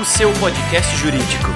O seu podcast jurídico.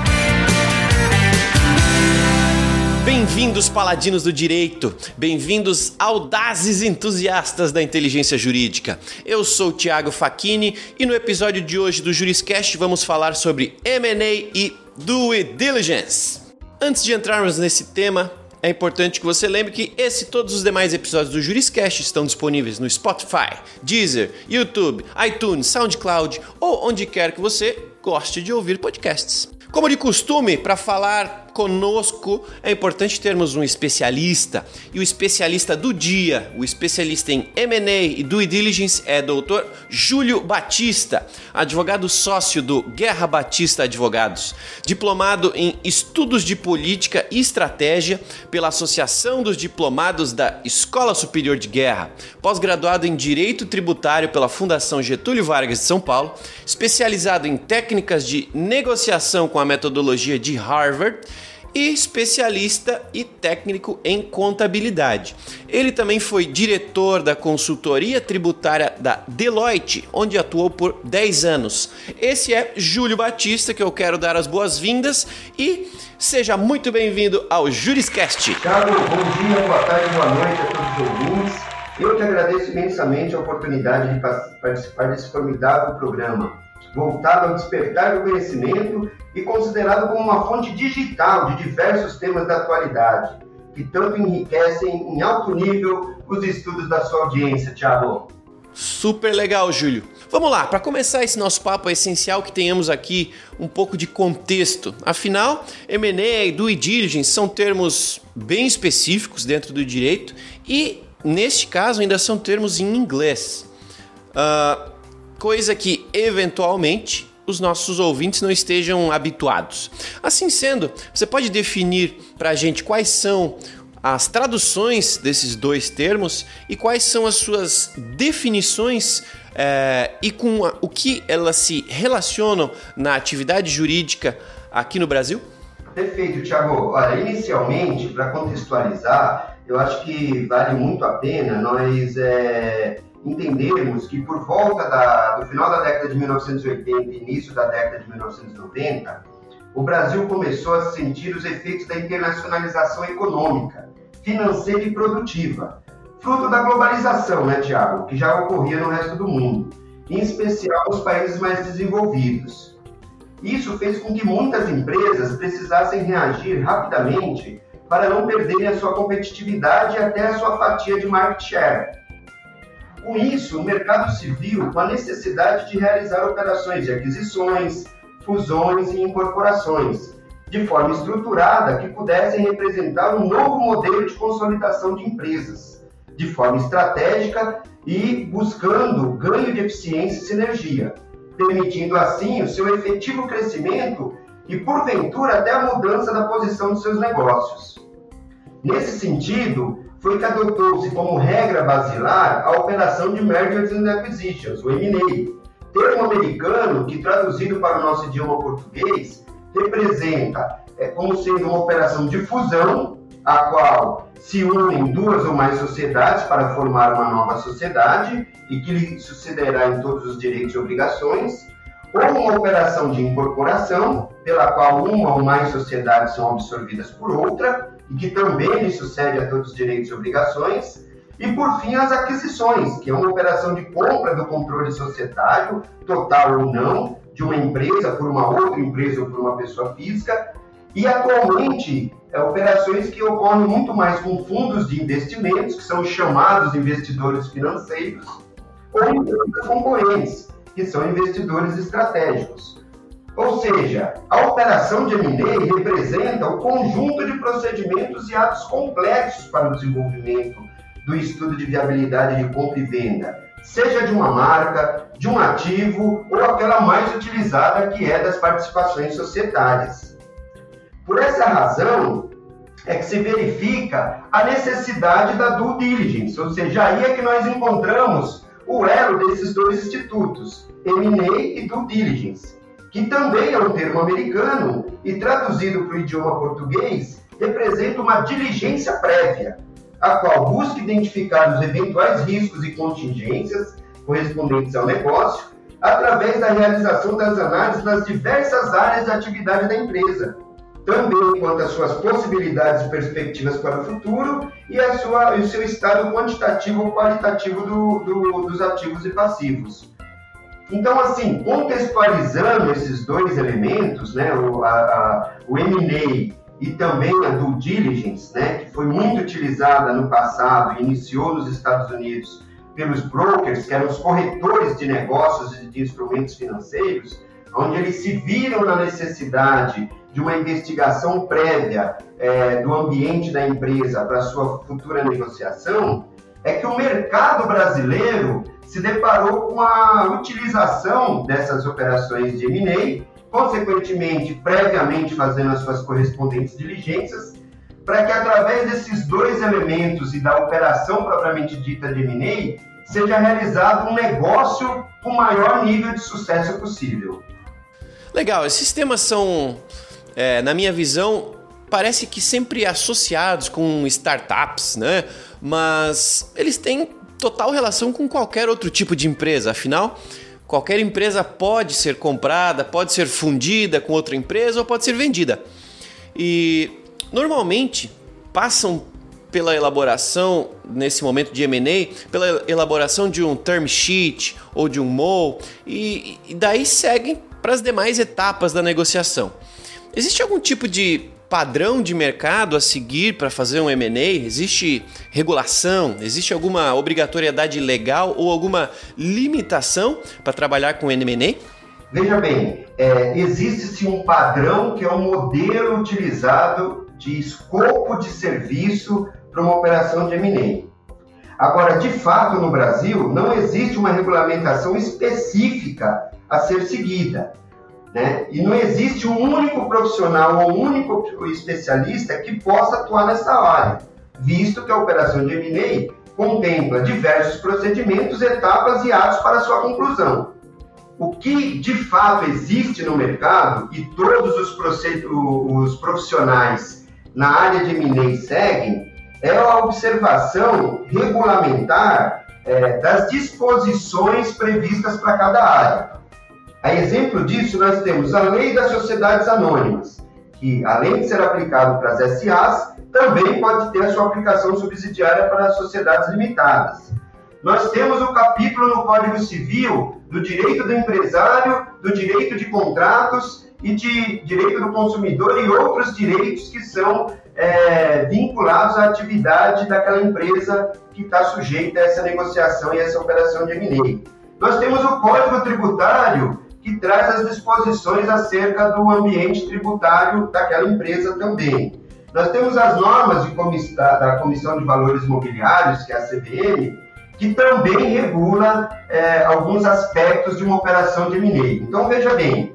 Bem-vindos, paladinos do direito, bem-vindos, audazes entusiastas da inteligência jurídica. Eu sou o Thiago Facchini e no episódio de hoje do Juriscast vamos falar sobre M&A e due diligence. Antes de entrarmos nesse tema, é importante que você lembre que esse e todos os demais episódios do Juriscast estão disponíveis no Spotify, Deezer, YouTube, iTunes, SoundCloud ou onde quer que você goste de ouvir podcasts. Como de costume, para falar conosco, é importante termos um especialista. E o especialista do dia, o especialista em M&A e due diligence é Dr. Júlio Batista, advogado sócio do Guerra Batista Advogados, diplomado em Estudos de Política e Estratégia pela Associação dos Diplomados da Escola Superior de Guerra, pós-graduado em Direito Tributário pela Fundação Getúlio Vargas de São Paulo, especializado em técnicas de negociação com a metodologia de Harvard especialista e técnico em contabilidade. Ele também foi diretor da consultoria tributária da Deloitte, onde atuou por 10 anos. Esse é Júlio Batista, que eu quero dar as boas-vindas e seja muito bem-vindo ao Juriscast. Thiago, bom dia, boa tarde, boa noite a todos os ouvintes. Eu te agradeço imensamente a oportunidade de participar desse formidável programa voltado ao despertar do conhecimento e considerado como uma fonte digital de diversos temas da atualidade, que tanto enriquecem em alto nível os estudos da sua audiência, Thiago. Super legal, Júlio. Vamos lá, para começar esse nosso papo é essencial que tenhamos aqui um pouco de contexto. Afinal, M&A e due diligence são termos bem específicos dentro do direito e, neste caso, ainda são termos em inglês. Uh, coisa que eventualmente os nossos ouvintes não estejam habituados. Assim sendo, você pode definir para a gente quais são as traduções desses dois termos e quais são as suas definições é, e com a, o que elas se relacionam na atividade jurídica aqui no Brasil? Perfeito, Thiago. Olha, inicialmente, para contextualizar, eu acho que vale muito a pena nós é, entendermos que por volta da, do final da década de 1980 e início da década de 1990, o Brasil começou a sentir os efeitos da internacionalização econômica, financeira e produtiva, fruto da globalização, né, Tiago, que já ocorria no resto do mundo, em especial nos países mais desenvolvidos. Isso fez com que muitas empresas precisassem reagir rapidamente para não perderem a sua competitividade e até a sua fatia de market share com isso, o mercado viu com a necessidade de realizar operações de aquisições, fusões e incorporações, de forma estruturada que pudessem representar um novo modelo de consolidação de empresas, de forma estratégica e buscando ganho de eficiência e sinergia, permitindo assim o seu efetivo crescimento e, porventura, até a mudança da posição de seus negócios. Nesse sentido, foi que adotou-se como regra basilar a operação de Mergers and Acquisitions, o M&A, termo americano que, traduzido para o nosso idioma português, representa é, como sendo uma operação de fusão, a qual se unem duas ou mais sociedades para formar uma nova sociedade e que lhe sucederá em todos os direitos e obrigações, ou uma operação de incorporação, pela qual uma ou mais sociedades são absorvidas por outra, e que também lhe sucede a todos os direitos e obrigações. E, por fim, as aquisições, que é uma operação de compra do controle societário, total ou não, de uma empresa por uma outra empresa ou por uma pessoa física. E, atualmente, é, operações que ocorrem muito mais com fundos de investimentos, que são chamados investidores financeiros, ou empresas concorrentes, que são investidores estratégicos. Ou seja, a operação de M&A representa o conjunto de procedimentos e atos complexos para o desenvolvimento do estudo de viabilidade de compra e venda, seja de uma marca, de um ativo ou aquela mais utilizada que é das participações societárias. Por essa razão, é que se verifica a necessidade da due diligence, ou seja, aí é que nós encontramos o elo desses dois institutos, M&A e due diligence que também é um termo americano e traduzido para o idioma português, representa uma diligência prévia, a qual busca identificar os eventuais riscos e contingências correspondentes ao negócio através da realização das análises nas diversas áreas de atividade da empresa, também quanto às suas possibilidades e perspectivas para o futuro e, a sua, o seu estado quantitativo ou qualitativo do, do, dos ativos e passivos. Então, assim, contextualizando esses dois elementos, né, o, o M&A e também a due diligence, né, que foi muito utilizada no passado iniciou nos Estados Unidos pelos brokers, que eram os corretores de negócios e de instrumentos financeiros, onde eles se viram na necessidade de uma investigação prévia é, do ambiente da empresa para sua futura negociação, é que o mercado brasileiro se deparou com a utilização dessas operações de M&A, consequentemente, previamente fazendo as suas correspondentes diligências, para que através desses dois elementos e da operação propriamente dita de M&A, seja realizado um negócio com o maior nível de sucesso possível. Legal, esses temas são, é, na minha visão, parece que sempre associados com startups, né? Mas eles têm total relação com qualquer outro tipo de empresa. Afinal, qualquer empresa pode ser comprada, pode ser fundida com outra empresa ou pode ser vendida. E normalmente passam pela elaboração, nesse momento de M&A, pela elaboração de um term sheet ou de um MOU e, e daí seguem para as demais etapas da negociação. Existe algum tipo de padrão de mercado a seguir para fazer um M&A? Existe regulação? Existe alguma obrigatoriedade legal ou alguma limitação para trabalhar com M&A? Veja bem, é, existe-se um padrão que é um modelo utilizado de escopo de serviço para uma operação de M&A. Agora, de fato, no Brasil, não existe uma regulamentação específica a ser seguida. Né? E não existe um único profissional ou um único especialista que possa atuar nessa área, visto que a operação de M&A contempla diversos procedimentos, etapas e atos para sua conclusão. O que de fato existe no mercado e todos os, os profissionais na área de M&A seguem é a observação regulamentar é, das disposições previstas para cada área. A exemplo disso, nós temos a Lei das Sociedades Anônimas, que, além de ser aplicado para as SAs, também pode ter a sua aplicação subsidiária para as sociedades limitadas. Nós temos o capítulo no Código Civil do direito do empresário, do direito de contratos e de direito do consumidor e outros direitos que são é, vinculados à atividade daquela empresa que está sujeita a essa negociação e essa operação de M&A. Nós temos o Código Tributário, que traz as disposições acerca do ambiente tributário daquela empresa também. Nós temos as normas de da Comissão de Valores Imobiliários, que é a CVM, que também regula é, alguns aspectos de uma operação de M&A. Então, veja bem,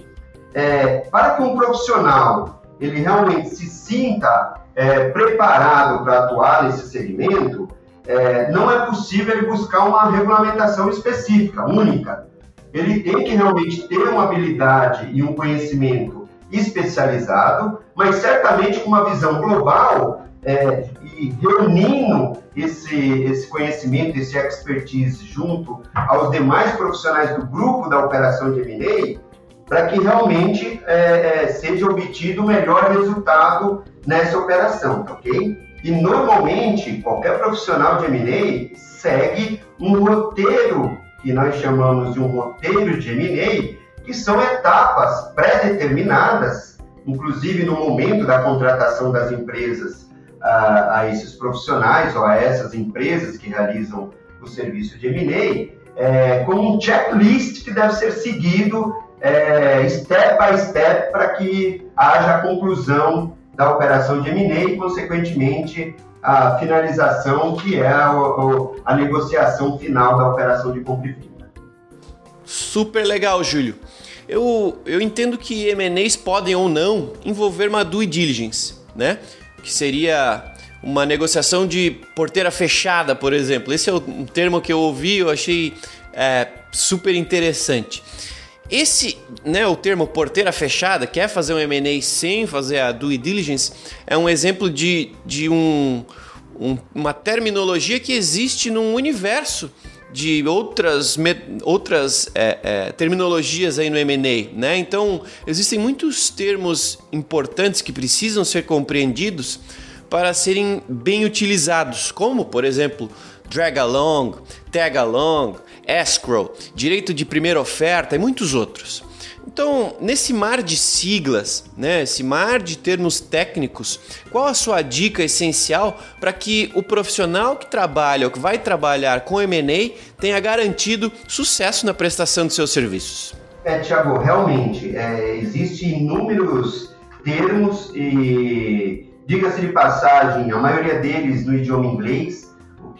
é, para que um profissional ele realmente se sinta é, preparado para atuar nesse segmento, é, não é possível ele buscar uma regulamentação específica, única ele tem que realmente ter uma habilidade e um conhecimento especializado, mas certamente com uma visão global é, e reunindo esse, esse conhecimento, esse expertise junto aos demais profissionais do grupo da operação de M&A, para que realmente é, é, seja obtido o melhor resultado nessa operação, ok? E normalmente qualquer profissional de M&A segue um roteiro que nós chamamos de um roteiro de M&A, que são etapas pré-determinadas, inclusive no momento da contratação das empresas a, a, esses profissionais ou a essas empresas que realizam o serviço de M&A, é, como um checklist que deve ser seguido é, step by step para que haja a conclusão da operação de M&A e, consequentemente, a finalização, que é a, a, negociação final da operação de compra e venda. Super legal, Júlio. Eu, eu entendo que M&As podem ou não envolver uma due diligence, né? Que seria uma negociação de porteira fechada, por exemplo. Esse é um termo que eu ouvi, eu achei é, super interessante. Esse, né, o termo porteira fechada, quer fazer um M&A sem fazer a due diligence, é um exemplo de, de um, um, uma terminologia que existe num universo de outras, outras é, é, terminologias aí no M&A, né? Então, existem muitos termos importantes que precisam ser compreendidos para serem bem utilizados, como, por exemplo, drag along, tag along, escrow, direito de primeira oferta e muitos outros. Então, nesse mar de siglas, né, esse mar de termos técnicos, qual a sua dica essencial para que o profissional que trabalha ou que vai trabalhar com M&A tenha garantido sucesso na prestação de seus serviços? É, Tiago, realmente, é, existem inúmeros termos e, diga-se de passagem, a maioria deles no idioma inglês,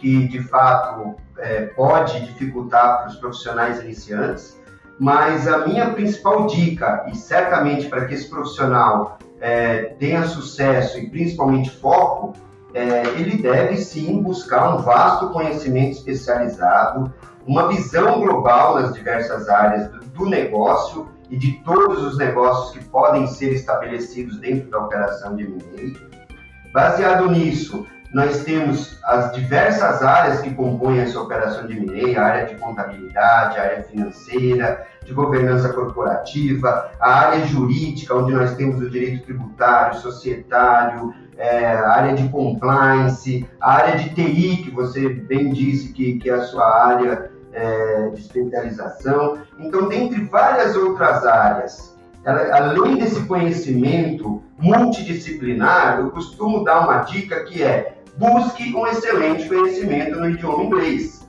que de fato é, pode dificultar para os profissionais iniciantes mas a minha principal dica, e certamente para que esse profissional é, tenha sucesso e principalmente foco, é, ele deve sim buscar um vasto conhecimento especializado, uma visão global nas diversas áreas do, do negócio e de todos os negócios que podem ser estabelecidos dentro da operação de M&A. Baseado nisso, nós temos as diversas áreas que compõem essa operação de M&A, a área de contabilidade, a área financeira, de governança corporativa, a área jurídica, onde nós temos o direito tributário, societário, é, a área de compliance, a área de TI, que você bem disse que, que é a sua área é, de especialização. Então, dentre várias outras áreas, ela, além desse conhecimento multidisciplinar, eu costumo dar uma dica que é busque um excelente conhecimento no idioma inglês.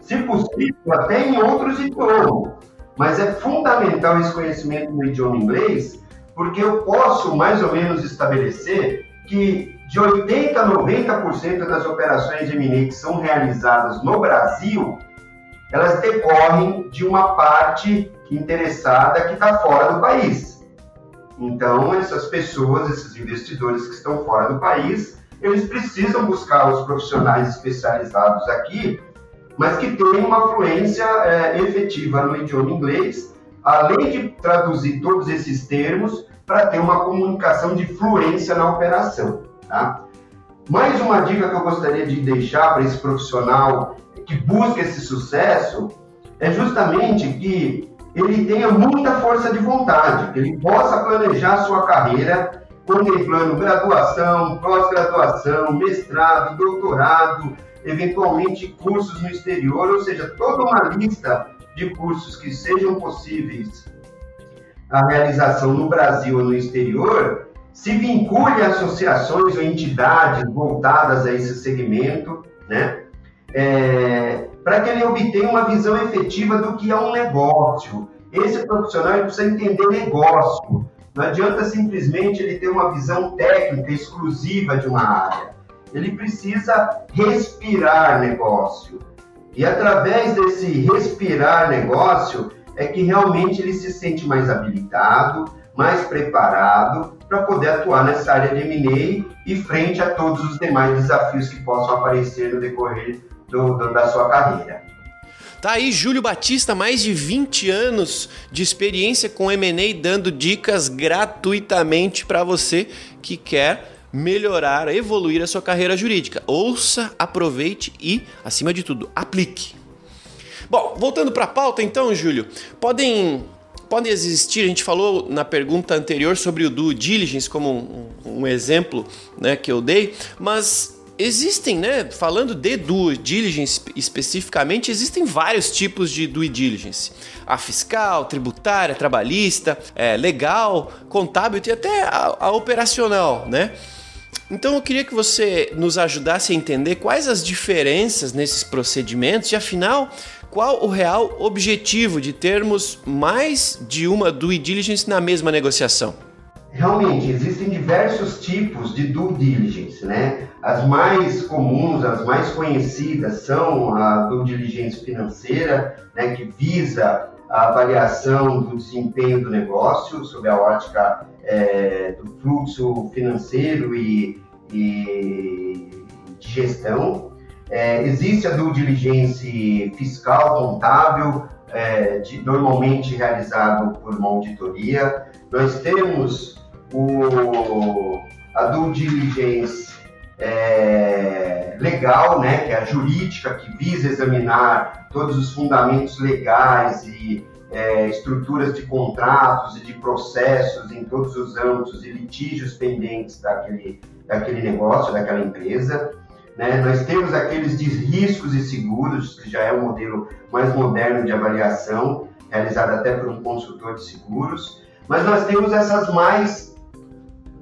Se possível, até em outros idiomas. Mas é fundamental esse conhecimento no idioma inglês, porque eu posso mais ou menos estabelecer que de 80% a 90% das operações de M&A que são realizadas no Brasil, elas decorrem de uma parte interessada que está fora do país. Então, essas pessoas, esses investidores que estão fora do país, eles precisam buscar os profissionais especializados aqui, mas que tenham uma fluência é, efetiva no idioma inglês, além de traduzir todos esses termos para ter uma comunicação de fluência na operação. Tá? Mais uma dica que eu gostaria de deixar para esse profissional que busca esse sucesso é justamente que ele tenha muita força de vontade, que ele possa planejar sua carreira contemplando graduação, pós-graduação, mestrado, doutorado, eventualmente cursos no exterior, ou seja, toda uma lista de cursos que sejam possíveis a realização no Brasil ou no exterior, se vincule a associações ou entidades voltadas a esse segmento, né? É, para que ele obtenha uma visão efetiva do que é um negócio. Esse profissional precisa entender negócio, não adianta simplesmente ele ter uma visão técnica exclusiva de uma área. Ele precisa respirar negócio. E através desse respirar negócio é que realmente ele se sente mais habilitado, mais preparado para poder atuar nessa área de M&A e frente a todos os demais desafios que possam aparecer no decorrer do, do, da sua carreira. Tá aí Júlio Batista, mais de 20 anos de experiência com M&A, dando dicas gratuitamente para você que quer melhorar, evoluir a sua carreira jurídica. Ouça, aproveite e, acima de tudo, aplique. Bom, voltando para a pauta então, Júlio, podem podem existir, a gente falou na pergunta anterior sobre o due diligence como um, um exemplo né, que eu dei, mas Existem, né? Falando de due diligence especificamente, existem vários tipos de due diligence: a fiscal, tributária, trabalhista, é, legal, contábil e até a, a operacional, né? Então eu queria que você nos ajudasse a entender quais as diferenças nesses procedimentos e afinal qual o real objetivo de termos mais de uma due diligence na mesma negociação realmente existem diversos tipos de due diligence, né? As mais comuns, as mais conhecidas são a due diligence financeira, né, que visa a avaliação do desempenho do negócio sob a ótica é, do fluxo financeiro e, e de gestão. É, existe a due diligence fiscal contábil, é, de, normalmente realizado por uma auditoria. Nós temos o, a due diligence é, legal, né, que é a jurídica, que visa examinar todos os fundamentos legais e é, estruturas de contratos e de processos em todos os âmbitos e litígios pendentes daquele, daquele negócio, daquela empresa. Né? Nós temos aqueles de riscos e seguros, que já é o modelo mais moderno de avaliação, realizado até por um consultor de seguros. Mas nós temos essas mais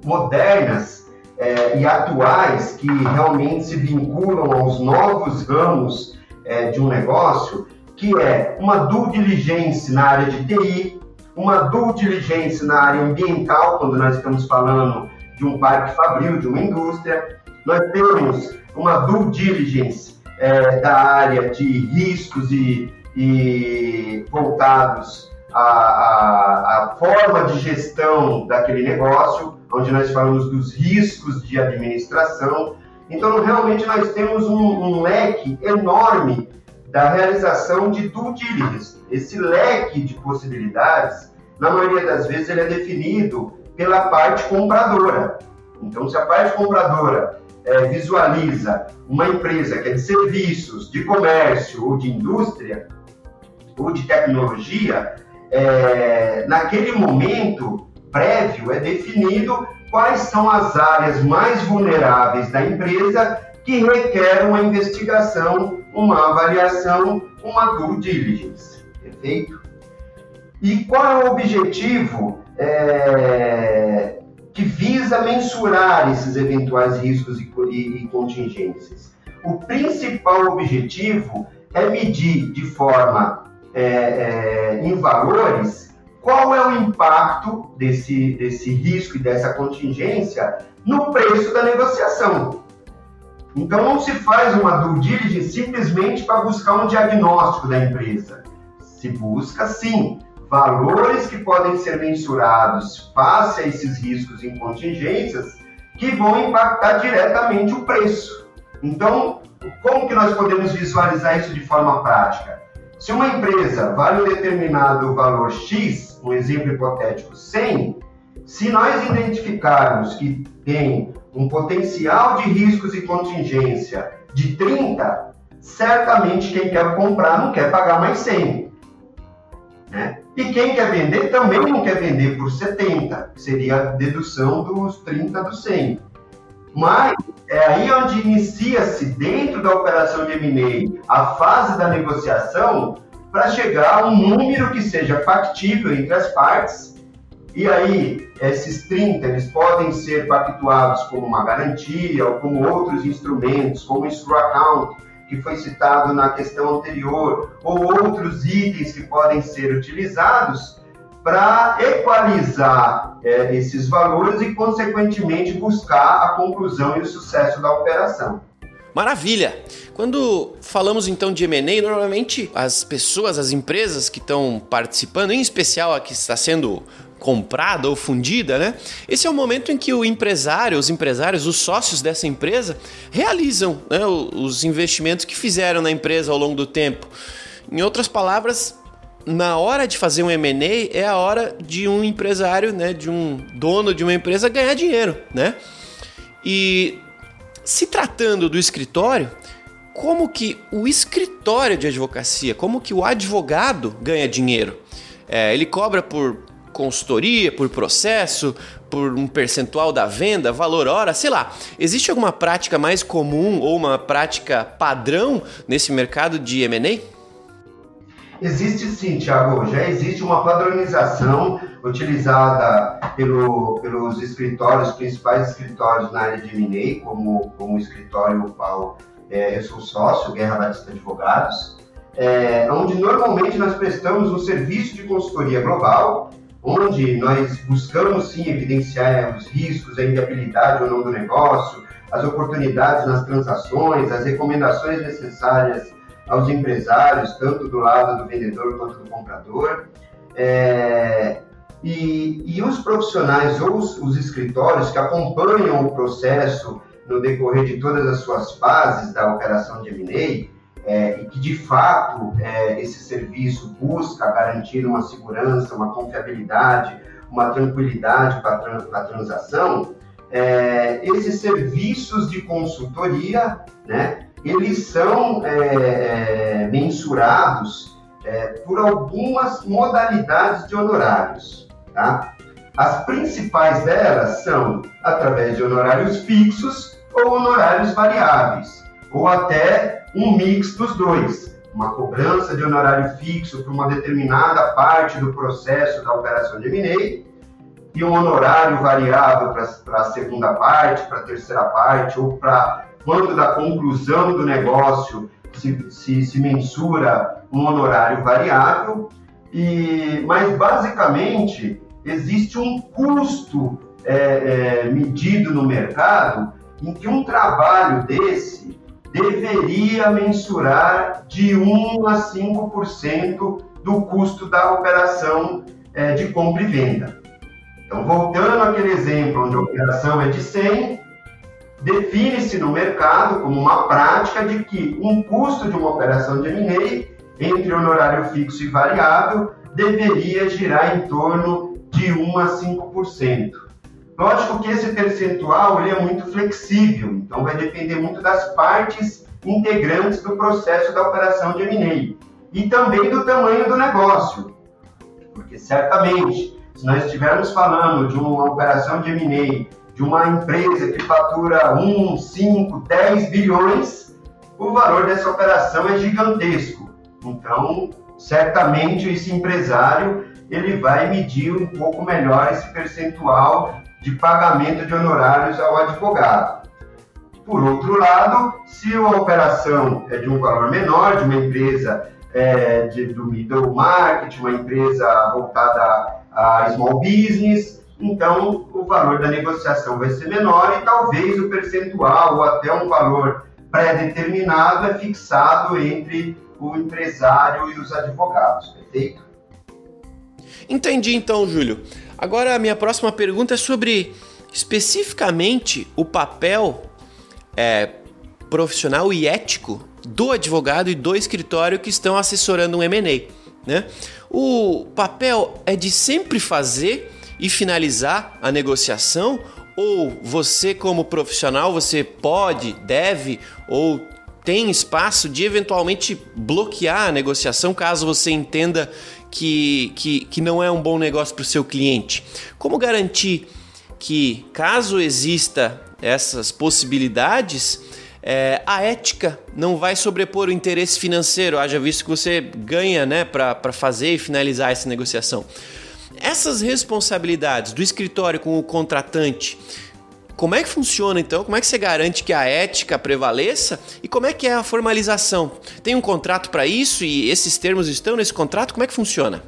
modernas é, e atuais, que realmente se vinculam aos novos ramos é, de um negócio, que é uma due diligence na área de TI, uma due diligence na área ambiental, quando nós estamos falando de um parque fabril, de uma indústria. Nós temos uma due diligence é, da área de riscos e, e voltados à, à, à, forma de gestão daquele negócio, onde nós falamos dos riscos de administração. Então, realmente, nós temos um, um leque enorme da realização de due diligence. Esse leque de possibilidades, na maioria das vezes, ele é definido pela parte compradora. Então, se a parte compradora é, visualiza uma empresa que é de serviços, de comércio ou de indústria ou de tecnologia, é, naquele momento prévio é definido quais são as áreas mais vulneráveis da empresa que requer uma investigação, uma avaliação, uma due diligence. Perfeito? E qual é o objetivo é, que visa mensurar esses eventuais riscos e, e, e contingências? O principal objetivo é medir de forma é, é, em valores qual é o impacto desse, desse risco e dessa contingência no preço da negociação. Então não se faz uma due diligence simplesmente para buscar um diagnóstico da empresa. Se busca sim valores que podem ser mensurados face a esses riscos e contingências que vão impactar diretamente o preço. Então, como que nós podemos visualizar isso de forma prática? Se uma empresa vale um determinado valor X, um exemplo hipotético 100, se nós identificarmos que tem um potencial de riscos e contingência de 30, certamente quem quer comprar não quer pagar mais 100. Né? E quem quer vender também não quer vender por 70, que seria a dedução dos 30 do 100. Mas é aí onde inicia-se, dentro da operação de M&A, a fase da negociação para chegar a um número que seja factível entre as partes. E aí, esses 30, eles podem ser pactuados como uma garantia ou como outros instrumentos, como o Screw Account, que foi citado na questão anterior, ou outros itens que podem ser utilizados para equalizar é, esses valores e, consequentemente, buscar a conclusão e o sucesso da operação. Maravilha! Quando falamos então de M&A, normalmente as pessoas, as empresas que estão participando, em especial a que está sendo comprada ou fundida, né? Esse é o momento em que o empresário, os empresários, os sócios dessa empresa realizam né, os investimentos que fizeram na empresa ao longo do tempo. Em outras palavras, na hora de fazer um M&A é a hora de um empresário, né, de um dono de uma empresa ganhar dinheiro, né? E se tratando do escritório, como que o escritório de advocacia, como que o advogado ganha dinheiro? É, ele cobra por consultoria, por processo, por um percentual da venda, valor hora, sei lá. Existe alguma prática mais comum ou uma prática padrão nesse mercado de M&A? Existe sim, Thiago. Já existe uma padronização utilizada pelo, pelos escritórios, principais escritórios na área de M&A, como, como o escritório qual é, eu sou sócio, Guerra Batista Advogados, é, onde normalmente nós prestamos um serviço de consultoria global onde nós buscamos sim evidenciar os riscos, a inviabilidade ou não do negócio, as oportunidades nas transações, as recomendações necessárias aos empresários, tanto do lado do vendedor quanto do comprador. É, e, e, os profissionais ou os, os escritórios que acompanham o processo no decorrer de todas as suas fases da operação de M&A, é, e que de fato é, esse serviço busca garantir uma segurança, uma confiabilidade, uma tranquilidade para a transação, é, esses serviços de consultoria, né, eles são é, é mensurados é, por algumas modalidades de honorários. Tá? As principais delas são através de honorários fixos ou honorários variáveis, ou até um mix dos dois. Uma cobrança de honorário fixo para uma determinada parte do processo da operação de M&A e um honorário variável para a segunda parte, para a terceira parte, ou para quando da conclusão do negócio se, se, se mensura um honorário variável. E, mas basicamente existe um custo é, é, medido no mercado em que um trabalho desse deveria mensurar de 1 a 5% do custo da operação é, de compra e venda. Então, voltando àquele exemplo onde a operação é de 100, define-se no mercado como uma prática de que um custo de uma operação de M&A entre honorário fixo e variável deveria girar em torno de 1 a 5%. Lógico que esse percentual ele é muito flexível, então vai depender muito das partes integrantes do processo da operação de M&A e também do tamanho do negócio, porque certamente se nós estivermos falando de uma operação de M&A de uma empresa que fatura 1, 5, 10 bilhões, o valor dessa operação é gigantesco. Então, certamente esse empresário ele vai medir um pouco melhor esse percentual de pagamento de honorários ao advogado. Por outro lado, se a operação é de um valor menor, de uma empresa é, de, do middle market, uma empresa voltada a small business, então o valor da negociação vai ser menor e talvez o percentual ou até um valor pré-determinado é fixado entre o empresário e os advogados, perfeito? Entendi então, Júlio. Agora a minha próxima pergunta é sobre especificamente o papel é, profissional e ético do advogado e do escritório que estão assessorando um M&A. Né? O papel é de sempre fazer e finalizar a negociação ou você como profissional você pode, deve ou tem espaço de eventualmente bloquear a negociação caso você entenda que, que, que não é um bom negócio para o seu cliente. Como garantir que, caso exista essas possibilidades, é, a ética não vai sobrepor o interesse financeiro, haja visto que você ganha né, para fazer e finalizar essa negociação. Essas responsabilidades do escritório com o contratante, como é que funciona então? Como é que você garante que a ética prevaleça? E como é que é a formalização? Tem um contrato para isso e esses termos estão nesse contrato? Como é que funciona?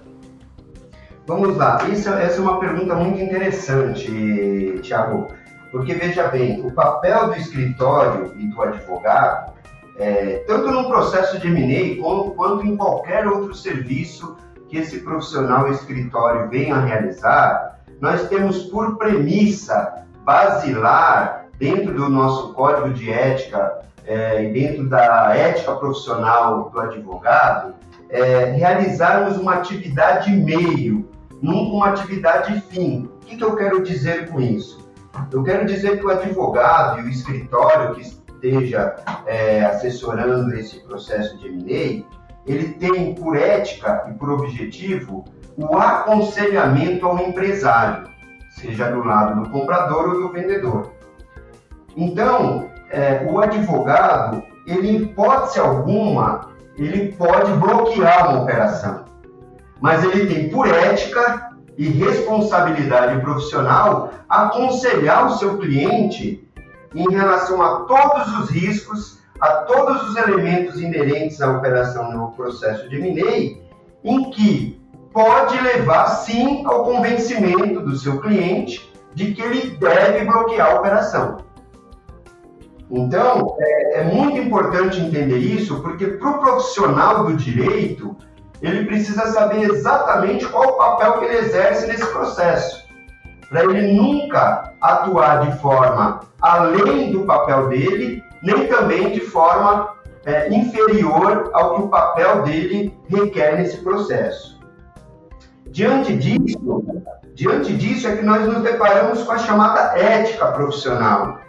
Vamos lá, Isso, essa é uma pergunta muito interessante, Tiago, porque veja bem, o papel do escritório e do advogado, é, tanto no processo de M&A quanto em qualquer outro serviço que esse profissional escritório venha realizar, nós temos por premissa basilar dentro do nosso código de ética é, e dentro da ética profissional do advogado, é, realizarmos uma atividade meio, não uma atividade fim. O que, que eu quero dizer com isso? Eu quero dizer que o advogado e o escritório que esteja é, assessorando esse processo de M&A, ele tem por ética e por objetivo o aconselhamento ao empresário, seja do lado do comprador ou do vendedor. Então, é, o advogado, ele, em hipótese alguma, ele pode bloquear uma operação, mas ele tem por ética e responsabilidade profissional aconselhar o seu cliente em relação a todos os riscos a todos os elementos inerentes à operação no processo de M&A, em que pode levar sim ao convencimento do seu cliente de que ele deve bloquear a operação. Então, é, é muito importante entender isso, porque para o profissional do direito, ele precisa saber exatamente qual o papel que ele exerce nesse processo, para ele nunca atuar de forma além do papel dele nem também de forma é, inferior ao que o papel dele requer nesse processo. Diante disso, Diante disso é que nós nos deparamos com a chamada ética profissional,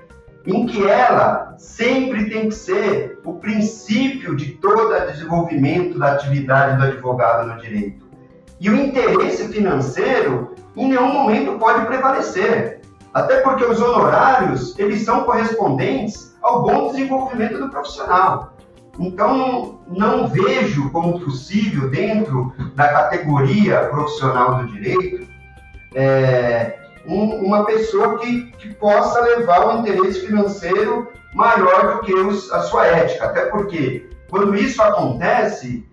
em que ela sempre tem que ser o princípio de todo desenvolvimento da atividade do advogado no direito. E o interesse financeiro em nenhum momento pode prevalecer, até porque os honorários eles são correspondentes ao bom desenvolvimento do profissional. Então, não vejo como possível, dentro da categoria profissional do direito, é, um, uma pessoa que, que possa levar o interesse financeiro maior do que os, a sua ética. Até porque, quando isso acontece,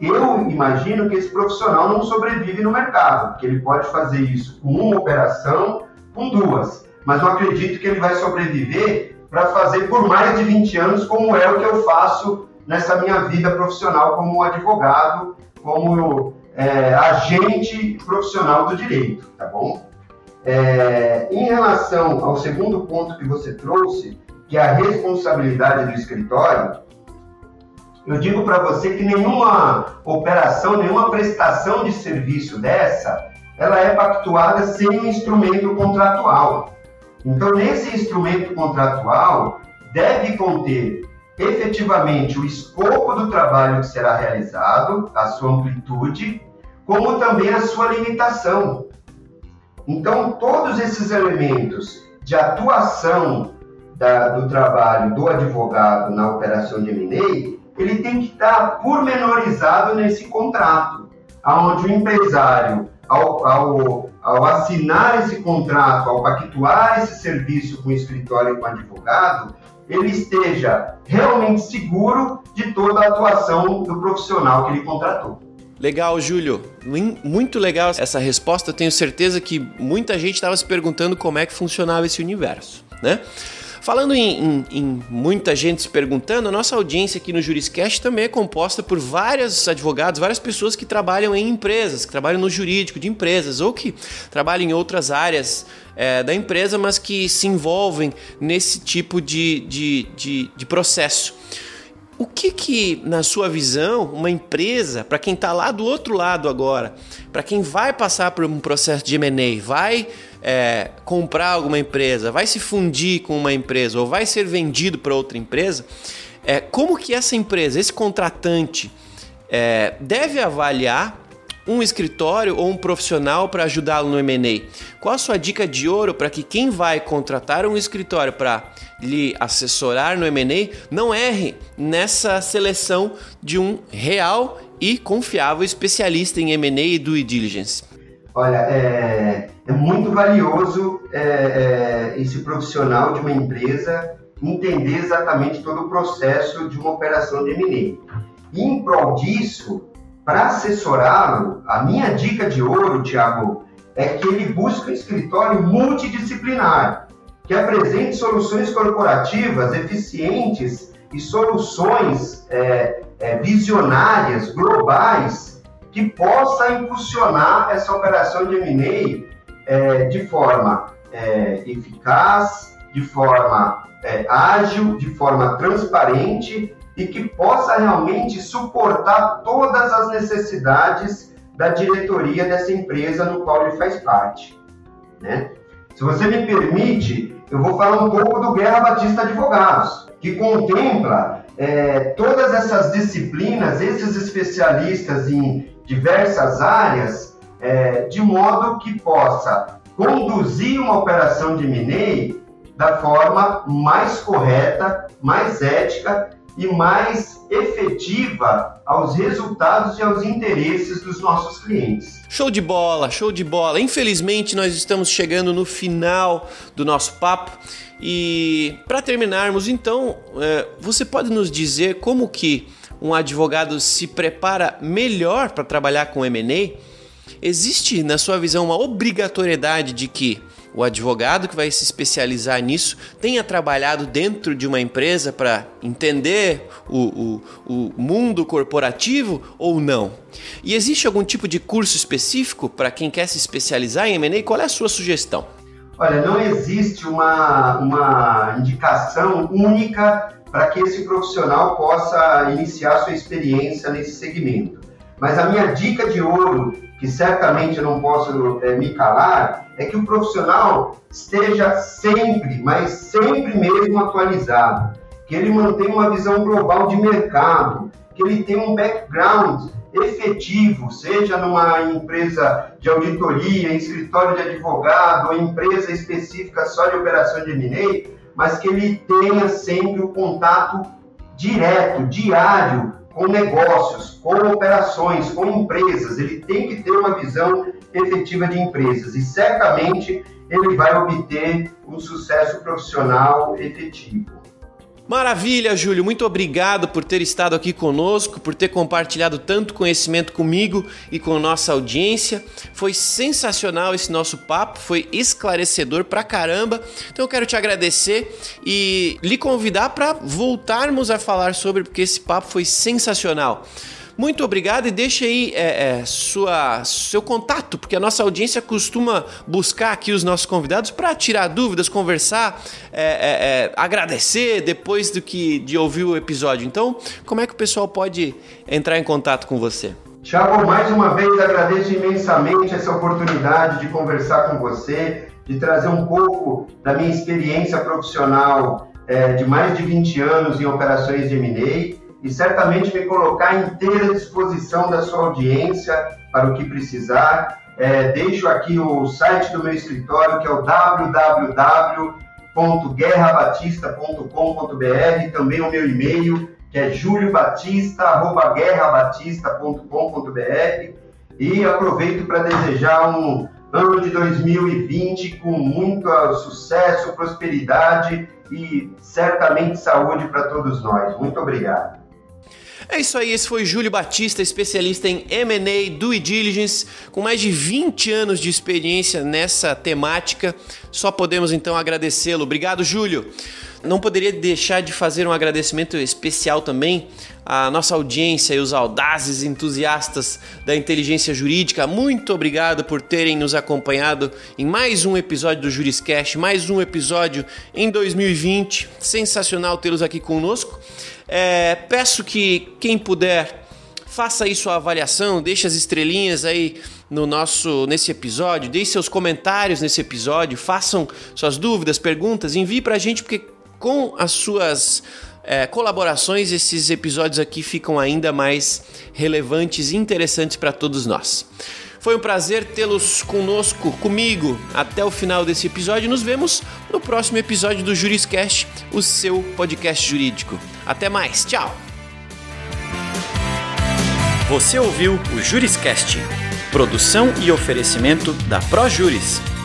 eu imagino que esse profissional não sobrevive no mercado, porque ele pode fazer isso com uma operação, com duas. Mas não acredito que ele vai sobreviver para fazer por mais de 20 anos, como é o que eu faço nessa minha vida profissional como advogado, como é, agente profissional do direito, tá bom? É, em relação ao segundo ponto que você trouxe, que é a responsabilidade do escritório, eu digo para você que nenhuma operação, nenhuma prestação de serviço dessa, ela é pactuada sem um instrumento contratual. Então, nesse instrumento contratual, deve conter efetivamente o escopo do trabalho que será realizado, a sua amplitude, como também a sua limitação. Então, todos esses elementos de atuação da, do trabalho do advogado na operação de M&A, ele tem que estar pormenorizado nesse contrato, aonde o empresário, ao, ao, ao assinar esse contrato, ao pactuar esse serviço com o escritório e com o advogado, ele esteja realmente seguro de toda a atuação do profissional que ele contratou. Legal, Júlio. Muito legal essa resposta. Eu tenho certeza que muita gente estava se perguntando como é que funcionava esse universo, né? Falando em, em, em, muita gente se perguntando, a nossa audiência aqui no Juriscast também é composta por vários advogados, várias pessoas que trabalham em empresas, que trabalham no jurídico de empresas ou que trabalham em outras áreas é, da empresa, mas que se envolvem nesse tipo de, de, de, de processo. O que que, na sua visão, uma empresa, para quem está lá do outro lado agora, para quem vai passar por um processo de M&A, vai é, comprar alguma empresa, vai se fundir com uma empresa ou vai ser vendido para outra empresa, é, como que essa empresa, esse contratante, é, deve avaliar um escritório ou um profissional para ajudá-lo no M&A? Qual a sua dica de ouro para que quem vai contratar um escritório para lhe assessorar no M&A não erre nessa seleção de um real e confiável especialista em M&A e due diligence? Olha, é, é muito valioso é, é, esse profissional de uma empresa entender exatamente todo o processo de uma operação de M&A. Em prol disso, para assessorá-lo, a minha dica de ouro, Tiago, é que ele busque um escritório multidisciplinar, que apresente soluções corporativas eficientes e soluções é, é, visionárias, globais, que possa impulsionar essa operação de M&A é, de forma é, eficaz, de forma é, ágil, de forma transparente e que possa realmente suportar todas as necessidades da diretoria dessa empresa no qual ele faz parte. Né? Se você me permite, eu vou falar um pouco do Guerra Batista Advogados, que contempla é, todas essas disciplinas, esses especialistas em diversas áreas, é, de modo que possa conduzir uma operação de M&A da forma mais correta, mais ética e mais efetiva aos resultados e aos interesses dos nossos clientes. Show de bola, show de bola. Infelizmente, nós estamos chegando no final do nosso papo e para terminarmos, então, é, você pode nos dizer como que um advogado se prepara melhor para trabalhar com M&A? Existe, na sua visão, uma obrigatoriedade de que o advogado que vai se especializar nisso tenha trabalhado dentro de uma empresa para entender o, o, o, mundo corporativo ou não? E existe algum tipo de curso específico para quem quer se especializar em M&A? Qual é a sua sugestão? Olha, não existe uma, uma indicação única para que esse profissional possa iniciar sua experiência nesse segmento. Mas a minha dica de ouro, que certamente eu não posso é, me calar, é que o profissional esteja sempre, mas sempre mesmo atualizado, que ele mantenha uma visão global de mercado, que ele tenha um background efetivo, seja numa empresa de auditoria, em escritório de advogado, ou empresa específica só de operação de M&A, mas que ele tenha sempre o contato direto, diário, com negócios, com operações, com empresas. Ele tem que ter uma visão efetiva de empresas e certamente ele vai obter um sucesso profissional efetivo. Maravilha, Júlio. Muito obrigado por ter estado aqui conosco, por ter compartilhado tanto conhecimento comigo e com nossa audiência. Foi sensacional esse nosso papo, foi esclarecedor pra caramba. Então eu quero te agradecer e lhe convidar para voltarmos a falar sobre, porque esse papo foi sensacional. Muito obrigado e deixe aí é, é, sua, seu contato, porque a nossa audiência costuma buscar aqui os nossos convidados para tirar dúvidas, conversar, é, é, é, agradecer depois do que de ouvir o episódio. Então, como é que o pessoal pode entrar em contato com você? Tiago, mais uma vez agradeço imensamente essa oportunidade de conversar com você, de trazer um pouco da minha experiência profissional é, de mais de 20 anos em operações de M&A e certamente me colocar à inteira disposição da sua audiência para o que precisar. É, deixo aqui o site do meu escritório, que é o www.guerrabatista.com.br, também o meu e-mail, que é juliobatista.guerrabatista.com.br e aproveito para desejar um ano de 2020 com muito sucesso, prosperidade e certamente saúde para todos nós. Muito obrigado. É isso aí, esse foi Júlio Batista, especialista em M&A, due diligence, com mais de 20 anos de experiência nessa temática. Só podemos então agradecê-lo. Obrigado, Júlio. Não poderia deixar de fazer um agradecimento especial também à nossa audiência e os audazes entusiastas da inteligência jurídica. Muito obrigado por terem nos acompanhado em mais um episódio do Juriscast, mais um episódio em 2020. Sensacional tê-los aqui conosco. É, peço que quem puder faça aí sua avaliação, deixe as estrelinhas aí no nosso nesse episódio, deixe seus comentários nesse episódio, façam suas dúvidas, perguntas, envie para a gente porque com as suas é, colaborações esses episódios aqui ficam ainda mais relevantes e interessantes para todos nós. Foi um prazer tê-los conosco, comigo, até o final desse episódio. Nos vemos no próximo episódio do Juriscast, o seu podcast jurídico. Até mais, tchau! Você ouviu o Juriscast, produção e oferecimento da ProJuris,